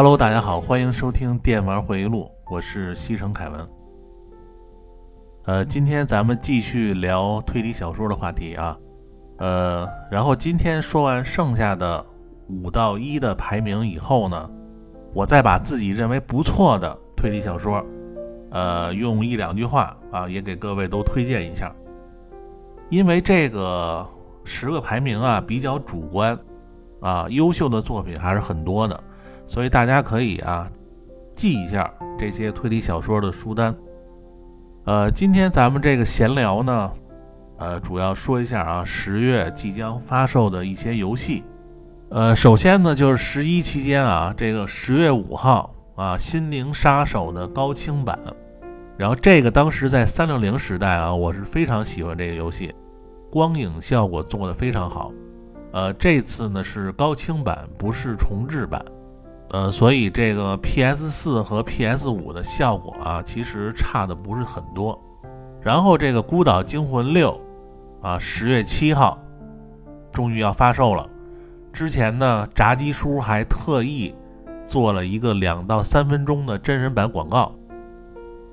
Hello，大家好，欢迎收听《电玩回忆录》，我是西城凯文。呃，今天咱们继续聊推理小说的话题啊。呃，然后今天说完剩下的五到一的排名以后呢，我再把自己认为不错的推理小说，呃，用一两句话啊，也给各位都推荐一下。因为这个十个排名啊比较主观啊，优秀的作品还是很多的。所以大家可以啊记一下这些推理小说的书单。呃，今天咱们这个闲聊呢，呃，主要说一下啊十月即将发售的一些游戏。呃，首先呢就是十一期间啊，这个十月五号啊，《心灵杀手》的高清版。然后这个当时在三六零时代啊，我是非常喜欢这个游戏，光影效果做得非常好。呃，这次呢是高清版，不是重制版。呃，所以这个 PS 四和 PS 五的效果啊，其实差的不是很多。然后这个《孤岛惊魂六》啊，十月七号终于要发售了。之前呢，炸鸡叔还特意做了一个两到三分钟的真人版广告，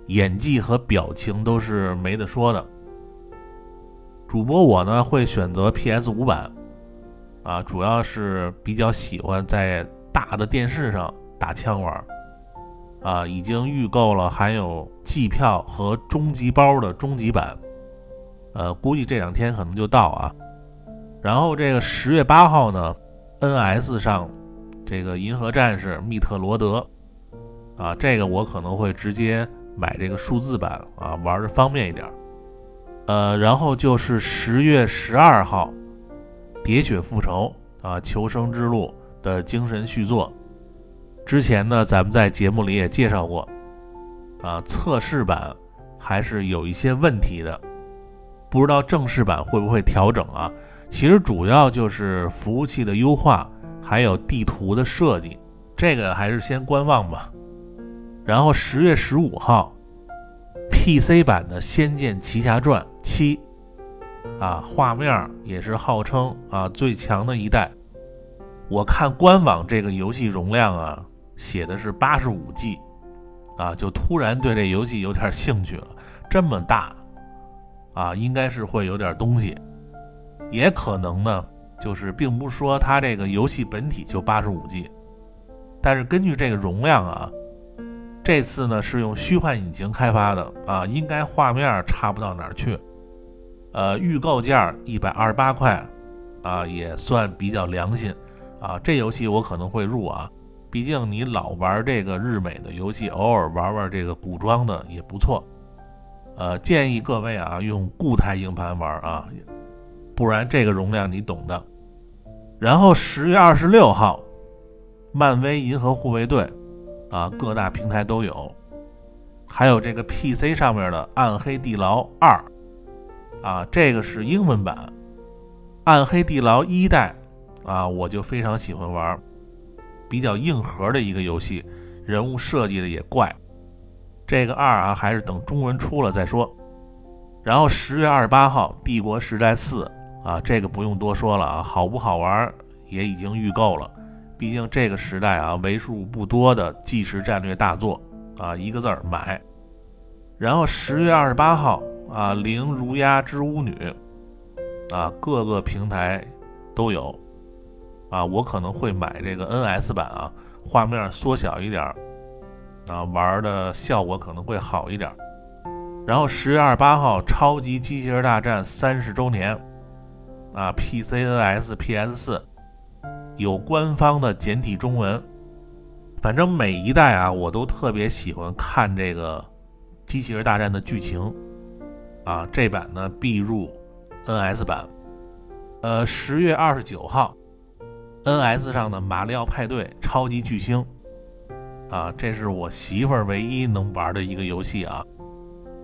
演技和表情都是没得说的。主播我呢会选择 PS 五版啊，主要是比较喜欢在。大的电视上打枪玩，啊，已经预购了含有季票和终极包的终极版，呃，估计这两天可能就到啊。然后这个十月八号呢，NS 上这个银河战士密特罗德，啊，这个我可能会直接买这个数字版啊，玩的方便一点。呃，然后就是十月十二号，喋血复仇啊，求生之路。的精神续作，之前呢，咱们在节目里也介绍过，啊，测试版还是有一些问题的，不知道正式版会不会调整啊？其实主要就是服务器的优化，还有地图的设计，这个还是先观望吧。然后十月十五号，PC 版的《仙剑奇侠传七》，啊，画面也是号称啊最强的一代。我看官网这个游戏容量啊，写的是八十五 G，啊，就突然对这游戏有点兴趣了。这么大，啊，应该是会有点东西。也可能呢，就是并不是说它这个游戏本体就八十五 G，但是根据这个容量啊，这次呢是用虚幻引擎开发的啊，应该画面差不到哪儿去。呃，预购价一百二十八块，啊，也算比较良心。啊，这游戏我可能会入啊，毕竟你老玩这个日美的游戏，偶尔玩玩这个古装的也不错。呃，建议各位啊用固态硬盘玩啊，不然这个容量你懂的。然后十月二十六号，漫威银河护卫队啊，各大平台都有，还有这个 PC 上面的《暗黑地牢二》啊，这个是英文版，《暗黑地牢一代》。啊，我就非常喜欢玩比较硬核的一个游戏，人物设计的也怪。这个二啊，还是等中文出了再说。然后十月二十八号，《帝国时代四》啊，这个不用多说了啊，好不好玩也已经预购了。毕竟这个时代啊，为数不多的即时战略大作啊，一个字儿买。然后十月二十八号啊，《灵如鸦之巫女》啊，各个平台都有。啊，我可能会买这个 NS 版啊，画面缩小一点，啊，玩的效果可能会好一点。然后十月二十八号，《超级机器人大战》三十周年，啊，PC、NS、PS 四有官方的简体中文。反正每一代啊，我都特别喜欢看这个机器人大战的剧情，啊，这版呢必入 NS 版。呃，十月二十九号。N.S 上的《马里奥派对》超级巨星，啊，这是我媳妇儿唯一能玩的一个游戏啊，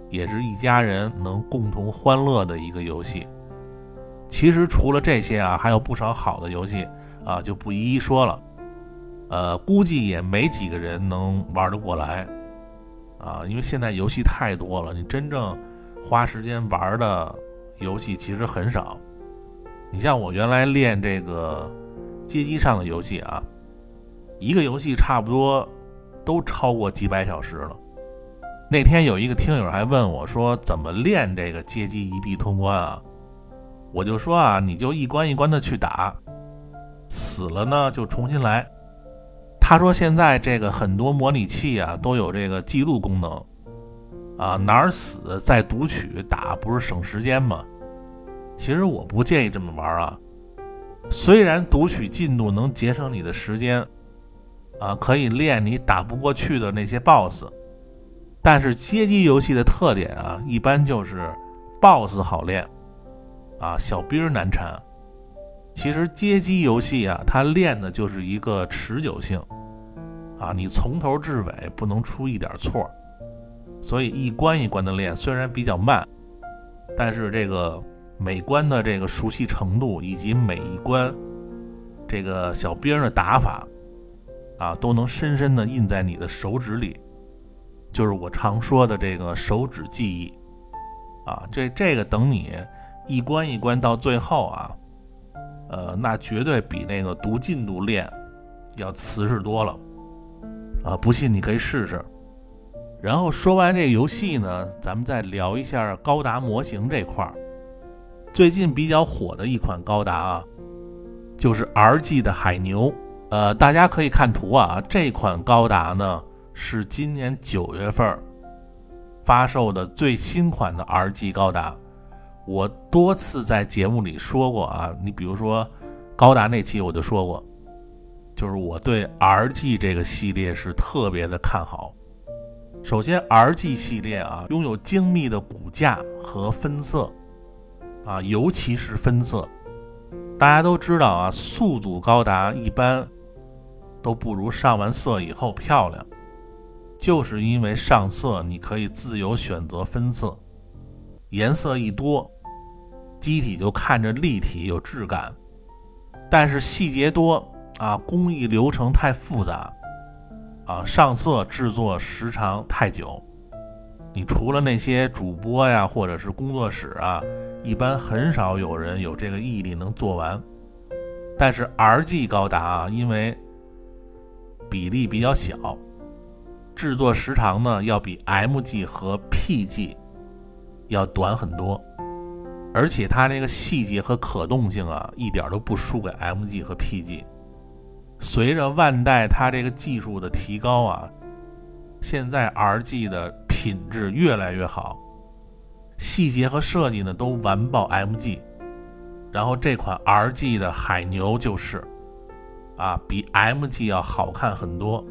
也是一家人能共同欢乐的一个游戏。其实除了这些啊，还有不少好的游戏啊，就不一一说了。呃，估计也没几个人能玩得过来啊，因为现在游戏太多了，你真正花时间玩的游戏其实很少。你像我原来练这个。街机上的游戏啊，一个游戏差不多都超过几百小时了。那天有一个听友还问我说：“怎么练这个街机一币通关啊？”我就说啊，你就一关一关的去打，死了呢就重新来。他说现在这个很多模拟器啊都有这个记录功能，啊哪儿死再读取打不是省时间吗？其实我不建议这么玩啊。虽然读取进度能节省你的时间，啊可以练你打不过去的那些 BOSS，但是街机游戏的特点啊一般就是 BOSS 好练。啊，小兵难缠。其实街机游戏啊，它练的就是一个持久性。啊，你从头至尾不能出一点错。所以一关一关的练，虽然比较慢，但是这个每关的这个熟悉程度，以及每一关这个小兵的打法，啊，都能深深的印在你的手指里。就是我常说的这个手指记忆。啊，这这个等你。一关一关到最后啊，呃，那绝对比那个读进度练要瓷实多了啊！不信你可以试试。然后说完这游戏呢，咱们再聊一下高达模型这块儿。最近比较火的一款高达啊，就是 RG 的海牛。呃，大家可以看图啊，这款高达呢是今年九月份发售的最新款的 RG 高达。我多次在节目里说过啊，你比如说高达那期我就说过，就是我对 RG 这个系列是特别的看好。首先，RG 系列啊拥有精密的骨架和分色啊，尤其是分色。大家都知道啊，素组高达一般都不如上完色以后漂亮，就是因为上色你可以自由选择分色。颜色一多，机体就看着立体有质感，但是细节多啊，工艺流程太复杂啊，上色制作时长太久。你除了那些主播呀，或者是工作室啊，一般很少有人有这个毅力能做完。但是 RG 高达啊，因为比例比较小，制作时长呢要比 MG 和 PG。要短很多，而且它那个细节和可动性啊，一点都不输给 MG 和 PG。随着万代它这个技术的提高啊，现在 RG 的品质越来越好，细节和设计呢都完爆 MG。然后这款 RG 的海牛就是，啊，比 MG 要好看很多，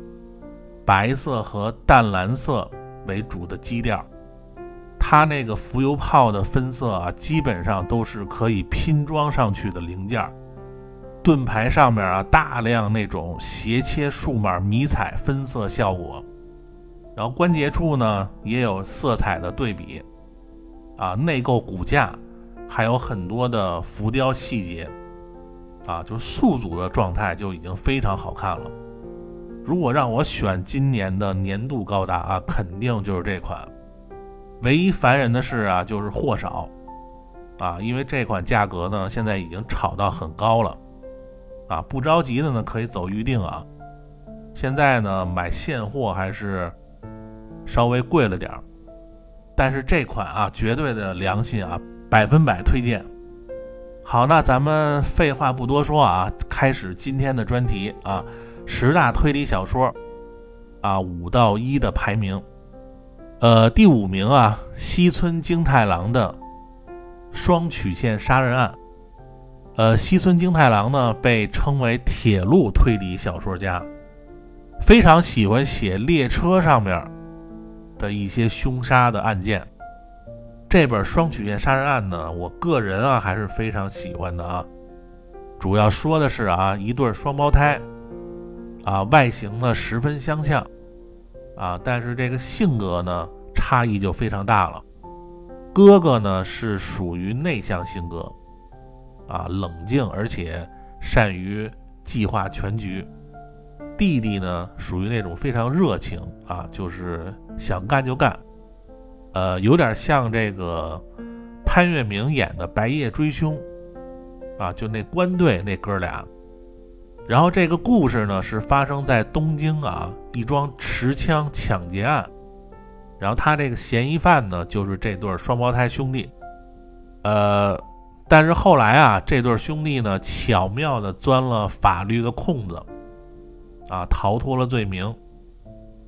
白色和淡蓝色为主的基调。它那个浮游炮的分色啊，基本上都是可以拼装上去的零件。盾牌上面啊，大量那种斜切数码迷彩分色效果。然后关节处呢，也有色彩的对比。啊，内构骨架还有很多的浮雕细节。啊，就是素组的状态就已经非常好看了。如果让我选今年的年度高达啊，肯定就是这款。唯一烦人的事啊，就是货少，啊，因为这款价格呢，现在已经炒到很高了，啊，不着急的呢可以走预定啊。现在呢买现货还是稍微贵了点儿，但是这款啊绝对的良心啊，百分百推荐。好，那咱们废话不多说啊，开始今天的专题啊，十大推理小说啊，五到一的排名。呃，第五名啊，西村京太郎的双曲线杀人案。呃，西村京太郎呢，被称为铁路推理小说家，非常喜欢写列车上面的一些凶杀的案件。这本双曲线杀人案呢，我个人啊还是非常喜欢的啊。主要说的是啊，一对双胞胎啊，外形呢十分相像。啊，但是这个性格呢，差异就非常大了。哥哥呢是属于内向性格，啊，冷静而且善于计划全局。弟弟呢属于那种非常热情，啊，就是想干就干，呃，有点像这个潘粤明演的《白夜追凶》，啊，就那官队那哥俩。然后这个故事呢是发生在东京啊一桩持枪抢劫案，然后他这个嫌疑犯呢就是这对双胞胎兄弟，呃，但是后来啊这对兄弟呢巧妙的钻了法律的空子，啊逃脱了罪名，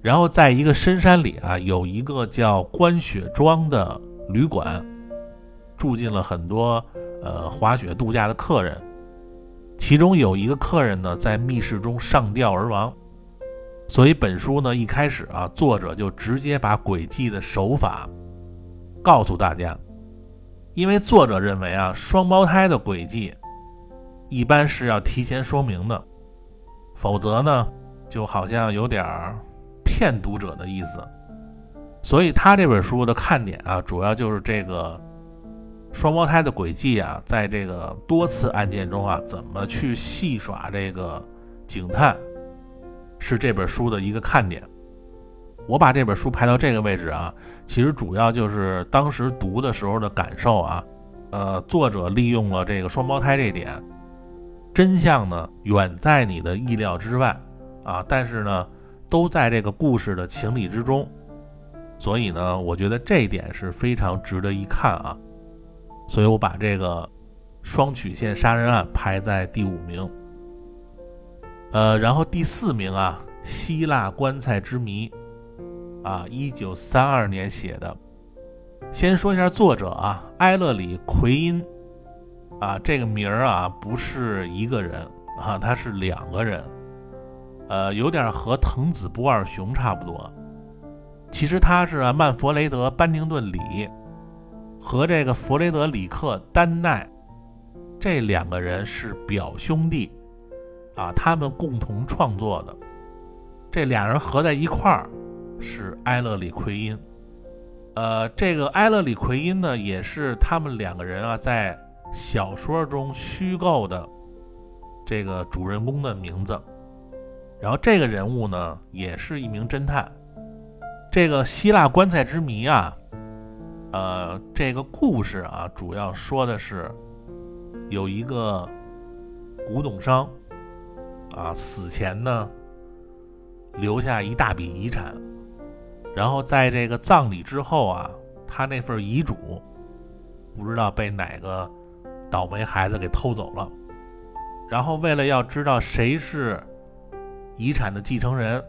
然后在一个深山里啊有一个叫关雪庄的旅馆，住进了很多呃滑雪度假的客人。其中有一个客人呢，在密室中上吊而亡，所以本书呢一开始啊，作者就直接把诡计的手法告诉大家，因为作者认为啊，双胞胎的诡计一般是要提前说明的，否则呢，就好像有点儿骗读者的意思。所以他这本书的看点啊，主要就是这个。双胞胎的轨迹啊，在这个多次案件中啊，怎么去戏耍这个警探，是这本书的一个看点。我把这本书排到这个位置啊，其实主要就是当时读的时候的感受啊。呃，作者利用了这个双胞胎这点，真相呢远在你的意料之外啊，但是呢都在这个故事的情理之中，所以呢，我觉得这一点是非常值得一看啊。所以我把这个双曲线杀人案排在第五名，呃，然后第四名啊，希腊棺材之谜，啊，一九三二年写的。先说一下作者啊，埃勒里奎因，啊，这个名儿啊不是一个人啊，他是两个人，呃，有点和藤子不二雄差不多。其实他是曼弗雷德·班宁顿·里。和这个弗雷德里克·丹奈这两个人是表兄弟啊，他们共同创作的。这俩人合在一块儿是埃勒里奎因。呃，这个埃勒里奎因呢，也是他们两个人啊在小说中虚构的这个主人公的名字。然后这个人物呢，也是一名侦探。这个希腊棺材之谜啊。呃，这个故事啊，主要说的是有一个古董商啊，死前呢留下一大笔遗产，然后在这个葬礼之后啊，他那份遗嘱不知道被哪个倒霉孩子给偷走了，然后为了要知道谁是遗产的继承人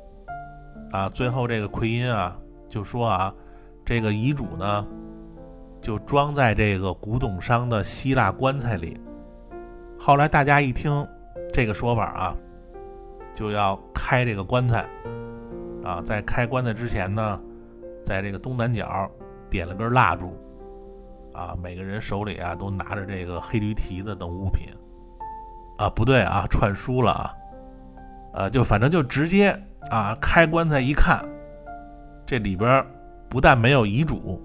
啊，最后这个奎因啊就说啊，这个遗嘱呢。就装在这个古董商的希腊棺材里。后来大家一听这个说法啊，就要开这个棺材啊。在开棺材之前呢，在这个东南角点了根蜡烛啊，每个人手里啊都拿着这个黑驴蹄子等物品啊，不对啊，串书了啊，呃，就反正就直接啊开棺材一看，这里边不但没有遗嘱。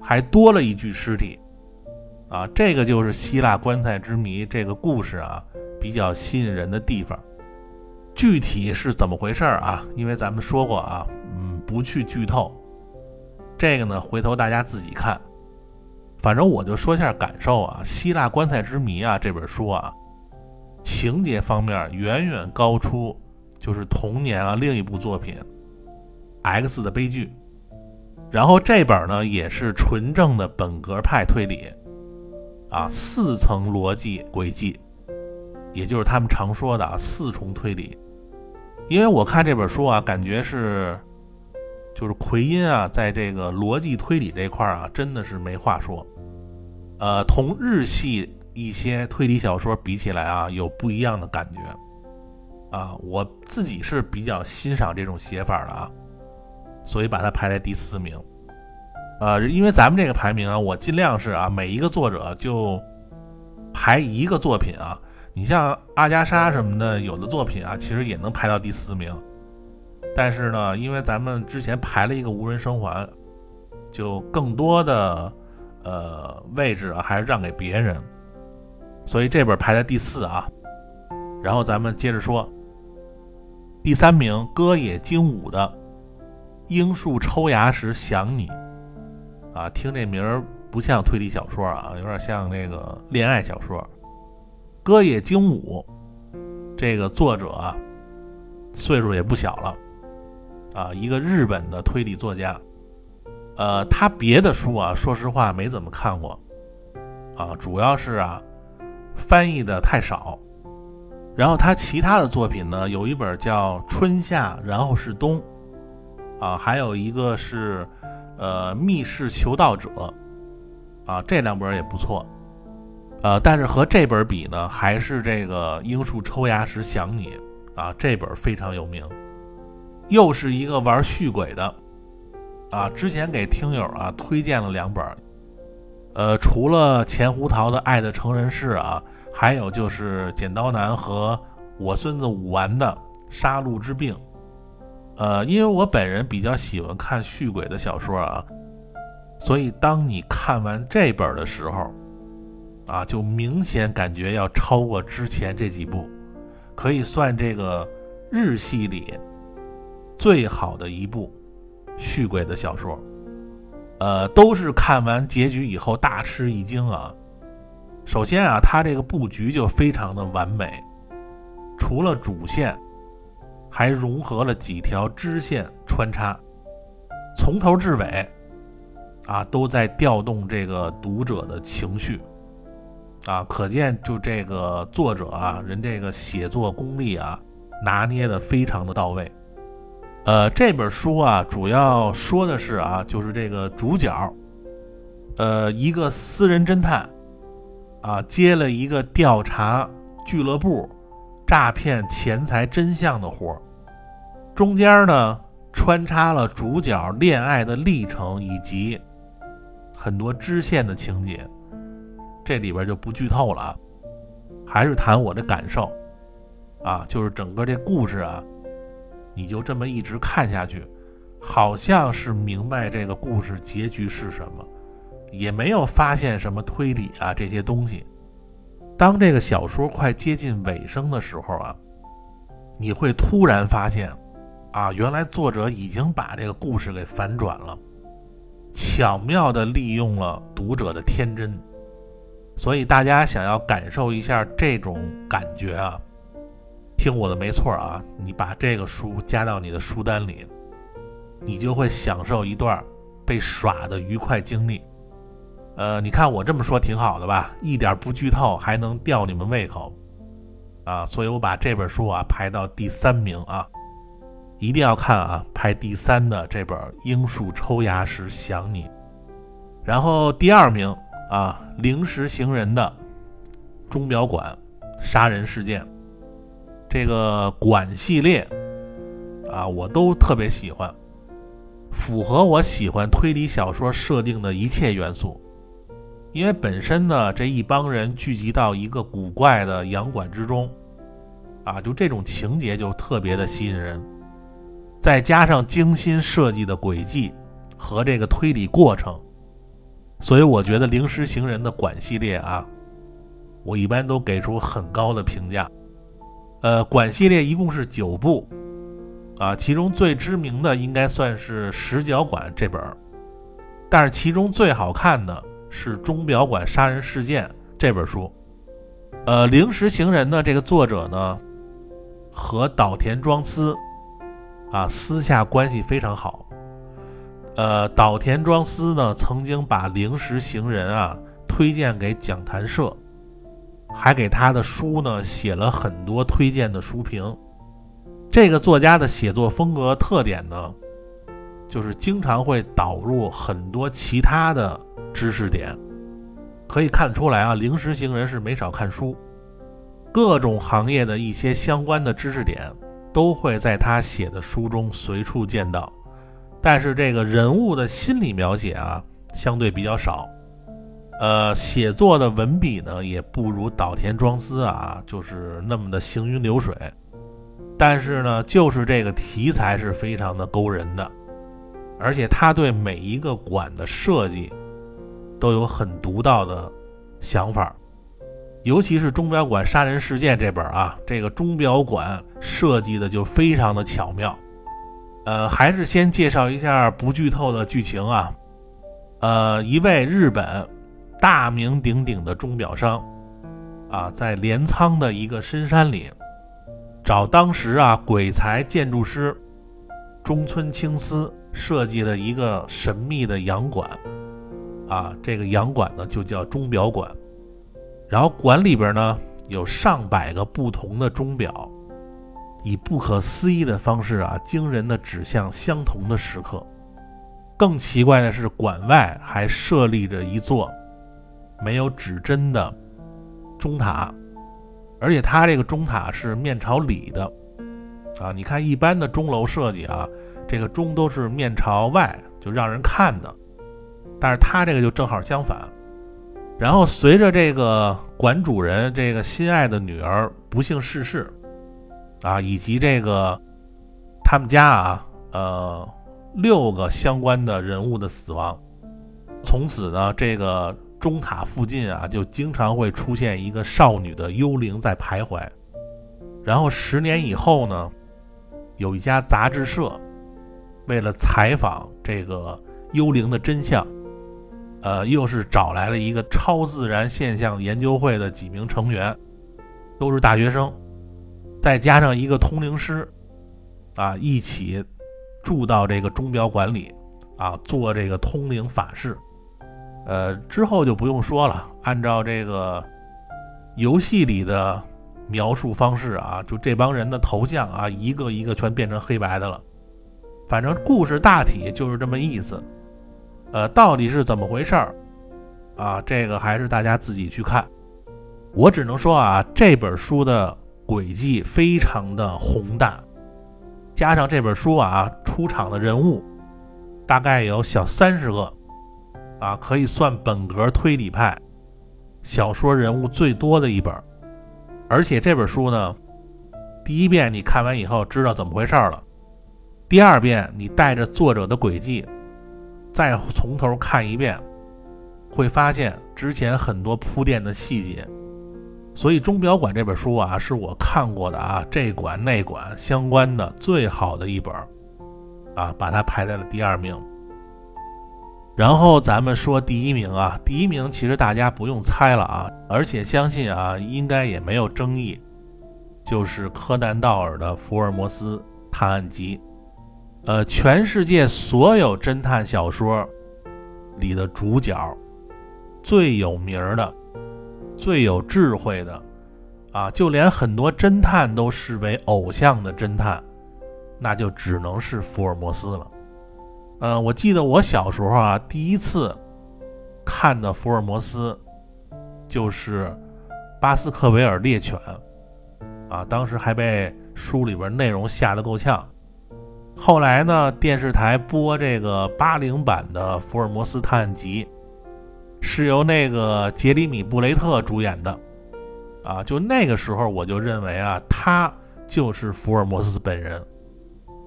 还多了一具尸体，啊，这个就是希腊棺材之谜这个故事啊，比较吸引人的地方。具体是怎么回事啊？因为咱们说过啊，嗯，不去剧透。这个呢，回头大家自己看。反正我就说一下感受啊，《希腊棺材之谜》啊这本书啊，情节方面远远高出就是同年啊另一部作品《X 的悲剧》。然后这本呢也是纯正的本格派推理，啊，四层逻辑轨迹，也就是他们常说的啊四重推理。因为我看这本书啊，感觉是，就是奎因啊，在这个逻辑推理这块啊，真的是没话说。呃，同日系一些推理小说比起来啊，有不一样的感觉。啊，我自己是比较欣赏这种写法的啊。所以把它排在第四名，呃，因为咱们这个排名啊，我尽量是啊，每一个作者就排一个作品啊。你像阿加莎什么的，有的作品啊，其实也能排到第四名。但是呢，因为咱们之前排了一个无人生还，就更多的呃位置啊，还是让给别人。所以这本排在第四啊。然后咱们接着说，第三名歌野精武的。樱树抽芽时想你，啊，听这名儿不像推理小说啊，有点像那个恋爱小说。歌野精武，这个作者啊，岁数也不小了，啊，一个日本的推理作家。呃，他别的书啊，说实话没怎么看过，啊，主要是啊，翻译的太少。然后他其他的作品呢，有一本叫《春夏》，然后是冬，啊，还有一个是呃《密室求道者》，啊，这两本也不错。呃，但是和这本比呢，还是这个《樱树抽芽时想你》啊，这本非常有名，又是一个玩续鬼的。啊，之前给听友啊推荐了两本，呃，除了钱胡桃的《爱的成人式》啊，还有就是剪刀男和我孙子武完的《杀戮之病》。呃，因为我本人比较喜欢看续鬼的小说啊，所以当你看完这本的时候，啊，就明显感觉要超过之前这几部，可以算这个日系里最好的一部。续鬼的小说，呃，都是看完结局以后大吃一惊啊。首先啊，它这个布局就非常的完美，除了主线，还融合了几条支线穿插，从头至尾，啊，都在调动这个读者的情绪，啊，可见就这个作者啊，人这个写作功力啊，拿捏的非常的到位。呃，这本书啊，主要说的是啊，就是这个主角，呃，一个私人侦探，啊，接了一个调查俱乐部诈骗钱财真相的活儿，中间呢穿插了主角恋爱的历程以及很多支线的情节，这里边就不剧透了啊，还是谈我的感受，啊，就是整个这故事啊。你就这么一直看下去，好像是明白这个故事结局是什么，也没有发现什么推理啊这些东西。当这个小说快接近尾声的时候啊，你会突然发现，啊，原来作者已经把这个故事给反转了，巧妙地利用了读者的天真。所以大家想要感受一下这种感觉啊。听我的没错啊，你把这个书加到你的书单里，你就会享受一段被耍的愉快经历。呃，你看我这么说挺好的吧，一点不剧透，还能吊你们胃口啊，所以我把这本书啊排到第三名啊，一定要看啊，排第三的这本《樱树抽芽时想你》，然后第二名啊，《零时行人》的钟表馆杀人事件。这个馆系列啊，我都特别喜欢，符合我喜欢推理小说设定的一切元素。因为本身呢，这一帮人聚集到一个古怪的洋馆之中，啊，就这种情节就特别的吸引人。再加上精心设计的轨迹和这个推理过程，所以我觉得《灵石行人》的馆系列啊，我一般都给出很高的评价。呃，馆系列一共是九部，啊，其中最知名的应该算是《十角馆》这本，但是其中最好看的是《钟表馆杀人事件》这本书。呃，《灵石行人》的这个作者呢，和岛田庄司啊私下关系非常好。呃，岛田庄司呢曾经把《灵石行人》啊推荐给讲谈社。还给他的书呢写了很多推荐的书评。这个作家的写作风格特点呢，就是经常会导入很多其他的知识点。可以看出来啊，灵石行人是没少看书，各种行业的一些相关的知识点都会在他写的书中随处见到。但是这个人物的心理描写啊，相对比较少。呃，写作的文笔呢，也不如岛田庄司啊，就是那么的行云流水。但是呢，就是这个题材是非常的勾人的，而且他对每一个馆的设计都有很独到的想法，尤其是钟表馆杀人事件这本啊，这个钟表馆设计的就非常的巧妙。呃，还是先介绍一下不剧透的剧情啊。呃，一位日本。大名鼎鼎的钟表商，啊，在镰仓的一个深山里，找当时啊鬼才建筑师中村青司设计了一个神秘的洋馆，啊，这个洋馆呢就叫钟表馆，然后馆里边呢有上百个不同的钟表，以不可思议的方式啊，惊人的指向相同的时刻。更奇怪的是，馆外还设立着一座没有指针的钟塔。而且它这个钟塔是面朝里的，啊，你看一般的钟楼设计啊，这个钟都是面朝外，就让人看的，但是它这个就正好相反。然后随着这个馆主人这个心爱的女儿不幸逝世，啊，以及这个他们家啊，呃，六个相关的人物的死亡，从此呢，这个。钟塔附近啊，就经常会出现一个少女的幽灵在徘徊。然后十年以后呢，有一家杂志社为了采访这个幽灵的真相，呃，又是找来了一个超自然现象研究会的几名成员，都是大学生，再加上一个通灵师，啊，一起住到这个钟表馆里，啊，做这个通灵法事。呃，之后就不用说了。按照这个游戏里的描述方式啊，就这帮人的头像啊，一个一个全变成黑白的了。反正故事大体就是这么意思。呃，到底是怎么回事儿啊？这个还是大家自己去看。我只能说啊，这本书的轨迹非常的宏大，加上这本书啊出场的人物大概有小三十个。啊，可以算本格推理派小说人物最多的一本，而且这本书呢，第一遍你看完以后知道怎么回事了，第二遍你带着作者的轨迹再从头看一遍，会发现之前很多铺垫的细节。所以《钟表馆》这本书啊，是我看过的啊这馆那馆相关的最好的一本，啊，把它排在了第二名。然后咱们说第一名啊，第一名其实大家不用猜了啊，而且相信啊，应该也没有争议，就是柯南道尔的《福尔摩斯探案集》。呃，全世界所有侦探小说里的主角，最有名的、最有智慧的啊，就连很多侦探都视为偶像的侦探，那就只能是福尔摩斯了。嗯，我记得我小时候啊，第一次看的福尔摩斯就是《巴斯克维尔猎犬》啊，当时还被书里边内容吓得够呛。后来呢，电视台播这个八零版的《福尔摩斯探案集》，是由那个杰里米·布雷特主演的啊，就那个时候我就认为啊，他就是福尔摩斯本人，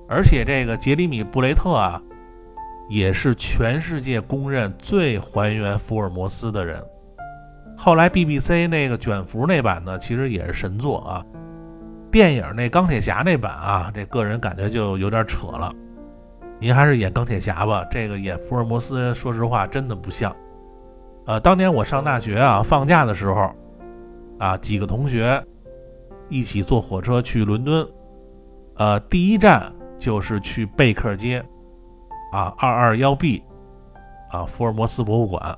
而且这个杰里米·布雷特啊。也是全世界公认最还原福尔摩斯的人。后来 BBC 那个卷福那版呢，其实也是神作啊。电影那钢铁侠那版啊，这个人感觉就有点扯了。您还是演钢铁侠吧，这个演福尔摩斯，说实话真的不像。呃，当年我上大学啊，放假的时候啊，几个同学一起坐火车去伦敦，呃，第一站就是去贝克街。啊，二二幺 B，啊，福尔摩斯博物馆，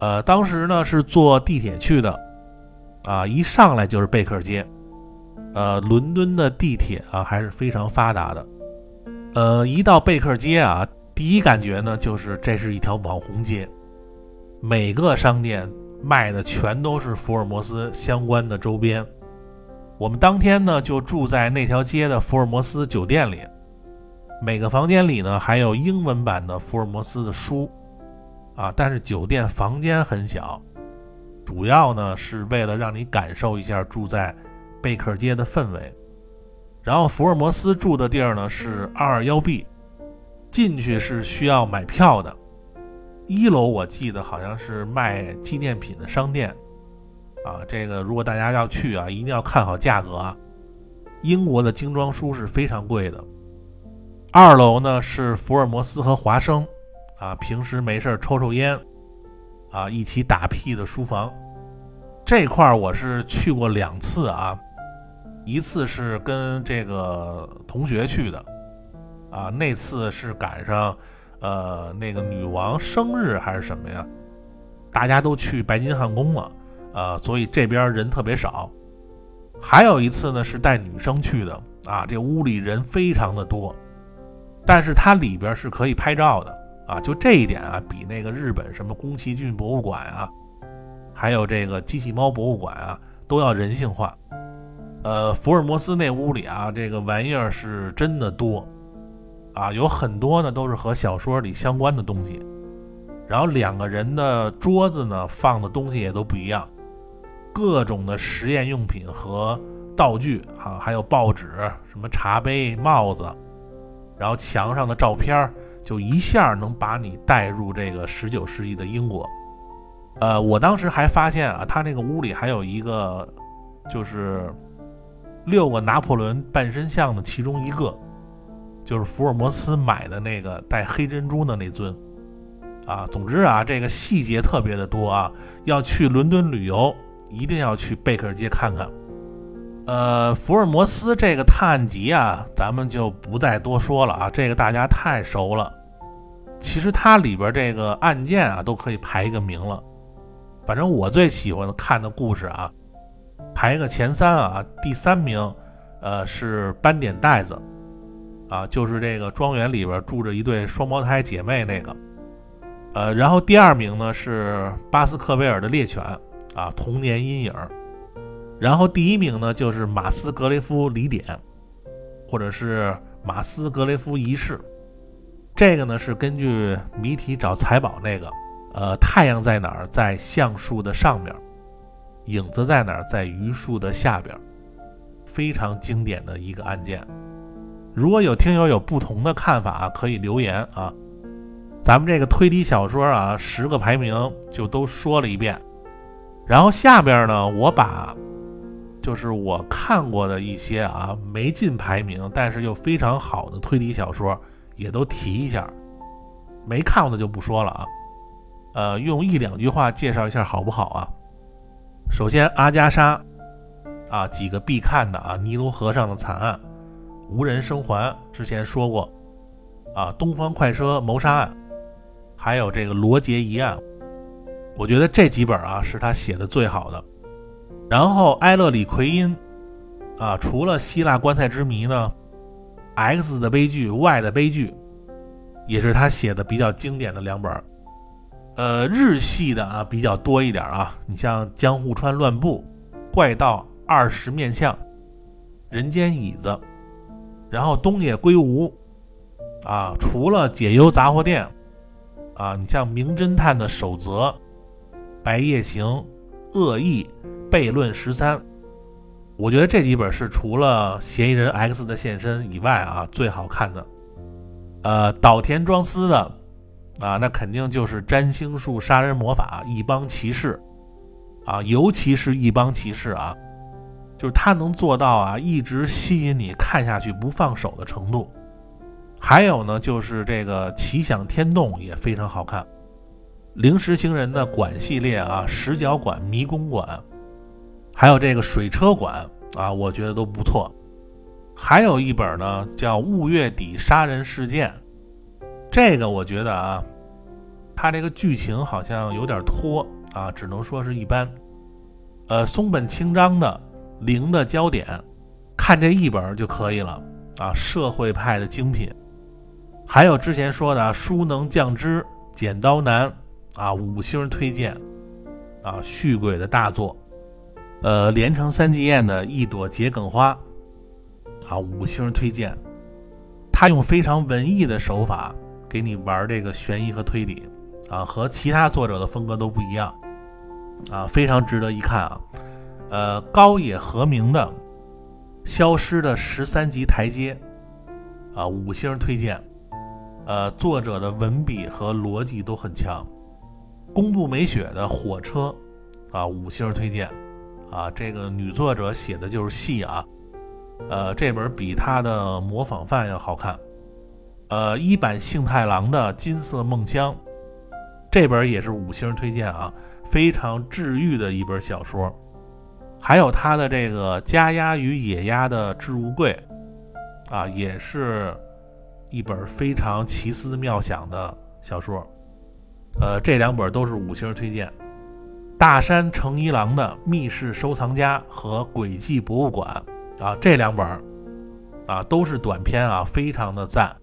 呃，当时呢是坐地铁去的，啊，一上来就是贝克街，呃，伦敦的地铁啊还是非常发达的，呃，一到贝克街啊，第一感觉呢就是这是一条网红街，每个商店卖的全都是福尔摩斯相关的周边，我们当天呢就住在那条街的福尔摩斯酒店里。每个房间里呢，还有英文版的福尔摩斯的书，啊，但是酒店房间很小，主要呢是为了让你感受一下住在贝克街的氛围。然后福尔摩斯住的地儿呢是二二幺 B，进去是需要买票的。一楼我记得好像是卖纪念品的商店，啊，这个如果大家要去啊，一定要看好价格啊。英国的精装书是非常贵的。二楼呢是福尔摩斯和华生，啊，平时没事抽抽烟，啊，一起打屁的书房。这块儿我是去过两次啊，一次是跟这个同学去的，啊，那次是赶上，呃，那个女王生日还是什么呀？大家都去白金汉宫了，啊，所以这边人特别少。还有一次呢，是带女生去的，啊，这屋里人非常的多，但是它里边是可以拍照的，啊，就这一点啊，比那个日本什么宫崎骏博物馆啊，还有这个机器猫博物馆啊，都要人性化。呃，福尔摩斯那屋里啊，这个玩意儿是真的多，啊，有很多呢都是和小说里相关的东西。然后两个人的桌子呢放的东西也都不一样，各种的实验用品和道具啊，还有报纸、什么茶杯、帽子，然后墙上的照片，就一下能把你带入这个十九世纪的英国。呃，我当时还发现啊，他那个屋里还有一个，就是。六个拿破仑半身像的其中一个，就是福尔摩斯买的那个带黑珍珠的那尊，啊，总之啊，这个细节特别的多啊。要去伦敦旅游，一定要去贝克街看看。呃，福尔摩斯这个探案集啊，咱们就不再多说了啊，这个大家太熟了。其实它里边这个案件啊，都可以排一个名了。反正我最喜欢的看的故事啊。排个前三啊，第三名，呃是斑点袋子，啊就是这个庄园里边住着一对双胞胎姐妹那个，呃然后第二名呢是巴斯克维尔的猎犬，啊童年阴影，然后第一名呢就是马斯格雷夫疑点，或者是马斯格雷夫仪式，这个呢是根据谜题找财宝那个，呃太阳在哪儿，在橡树的上面。影子在哪儿？在榆树的下边，非常经典的一个案件。如果有听友有不同的看法，可以留言啊。咱们这个推理小说啊，十个排名就都说了一遍。然后下边呢，我把就是我看过的一些啊没进排名，但是又非常好的推理小说也都提一下。没看过的就不说了啊。呃，用一两句话介绍一下好不好啊？首先，阿加莎，啊，几个必看的啊，尼罗河上的惨案，无人生还，之前说过，啊，东方快车谋杀案，还有这个罗杰疑案，我觉得这几本啊是他写的最好的。然后埃勒里奎因，啊，除了希腊棺材之谜呢，X 的悲剧，Y 的悲剧，也是他写的比较经典的两本。呃，日系的啊比较多一点啊，你像江户川乱步、怪盗二十面相、人间椅子，然后东野圭吾啊，除了解忧杂货店啊，你像名侦探的守则、白夜行、恶意、悖论十三，我觉得这几本是除了嫌疑人 X 的现身以外啊最好看的。呃，岛田庄司的。啊，那肯定就是占星术、杀人魔法、一帮骑士，啊，尤其是一帮骑士啊，就是他能做到啊，一直吸引你看下去不放手的程度。还有呢，就是这个奇想天动也非常好看，灵石行人的馆系列啊，石角馆、迷宫馆，还有这个水车馆啊，我觉得都不错。还有一本呢，叫《雾月底杀人事件》。这个我觉得啊，它这个剧情好像有点拖啊，只能说是一般。呃，松本清张的《零的焦点》，看这一本就可以了啊，社会派的精品。还有之前说的《书能降脂》《剪刀男》啊，五星推荐啊，续鬼的大作。呃，连城三季宴的《一朵桔梗花》啊，五星推荐。他用非常文艺的手法。给你玩这个悬疑和推理，啊，和其他作者的风格都不一样，啊，非常值得一看啊。呃，高野和明的《消失的十三级台阶》，啊，五星推荐。呃，作者的文笔和逻辑都很强。宫部美雪的《火车》，啊，五星推荐。啊，这个女作者写的就是戏啊。呃，这本比她的模仿犯要好看。呃，一版幸太郎的《金色梦乡》这本也是五星推荐啊，非常治愈的一本小说。还有他的这个《家鸭与野鸭的置物柜》，啊，也是一本非常奇思妙想的小说。呃，这两本都是五星推荐。大山诚一郎的《密室收藏家》和《诡计博物馆》啊，这两本啊都是短篇啊，非常的赞。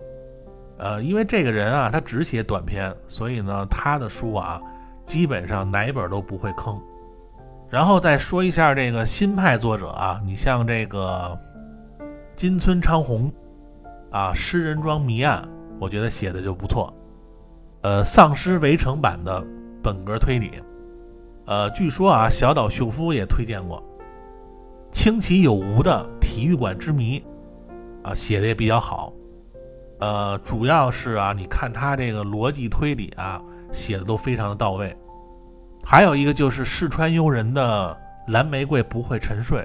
呃，因为这个人啊，他只写短篇，所以呢，他的书啊，基本上哪本都不会坑。然后再说一下这个新派作者啊，你像这个金村昌宏啊，《诗人庄谜案》，我觉得写的就不错。呃，丧尸围城版的本格推理，呃，据说啊，小岛秀夫也推荐过。清奇有无的体育馆之谜啊，写的也比较好。呃，主要是啊，你看他这个逻辑推理啊，写的都非常的到位。还有一个就是四川悠人的《蓝玫瑰不会沉睡》，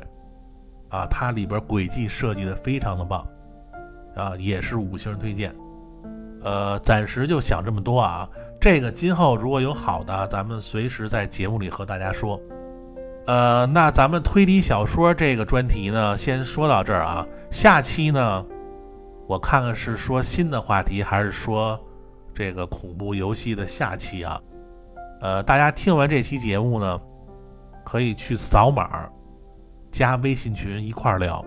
啊，它里边轨迹设计的非常的棒，啊，也是五星推荐。呃，暂时就想这么多啊。这个今后如果有好的，咱们随时在节目里和大家说。呃，那咱们推理小说这个专题呢，先说到这儿啊。下期呢，我看看是说新的话题，还是说这个恐怖游戏的下期啊？呃，大家听完这期节目呢，可以去扫码加微信群一块儿聊，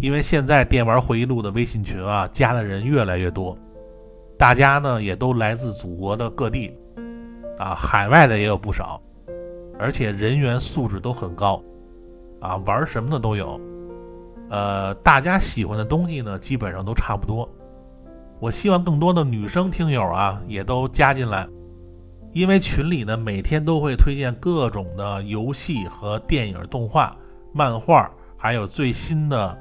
因为现在电玩回忆录的微信群啊，加的人越来越多，大家呢也都来自祖国的各地，啊，海外的也有不少，而且人员素质都很高，啊，玩什么的都有，呃，大家喜欢的东西呢，基本上都差不多。我希望更多的女生听友啊，也都加进来。因为群里呢，每天都会推荐各种的游戏和电影、动画、漫画，还有最新的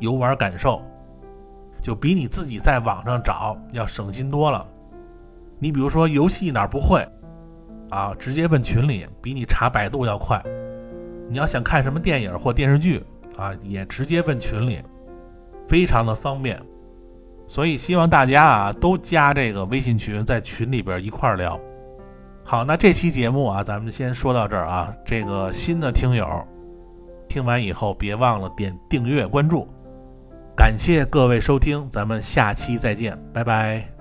游玩感受，就比你自己在网上找要省心多了。你比如说游戏哪不会啊，直接问群里，比你查百度要快。你要想看什么电影或电视剧啊，也直接问群里，非常的方便。所以希望大家啊都加这个微信群，在群里边一块聊。好，那这期节目啊，咱们先说到这儿啊。这个新的听友听完以后，别忘了点订阅关注。感谢各位收听，咱们下期再见，拜拜。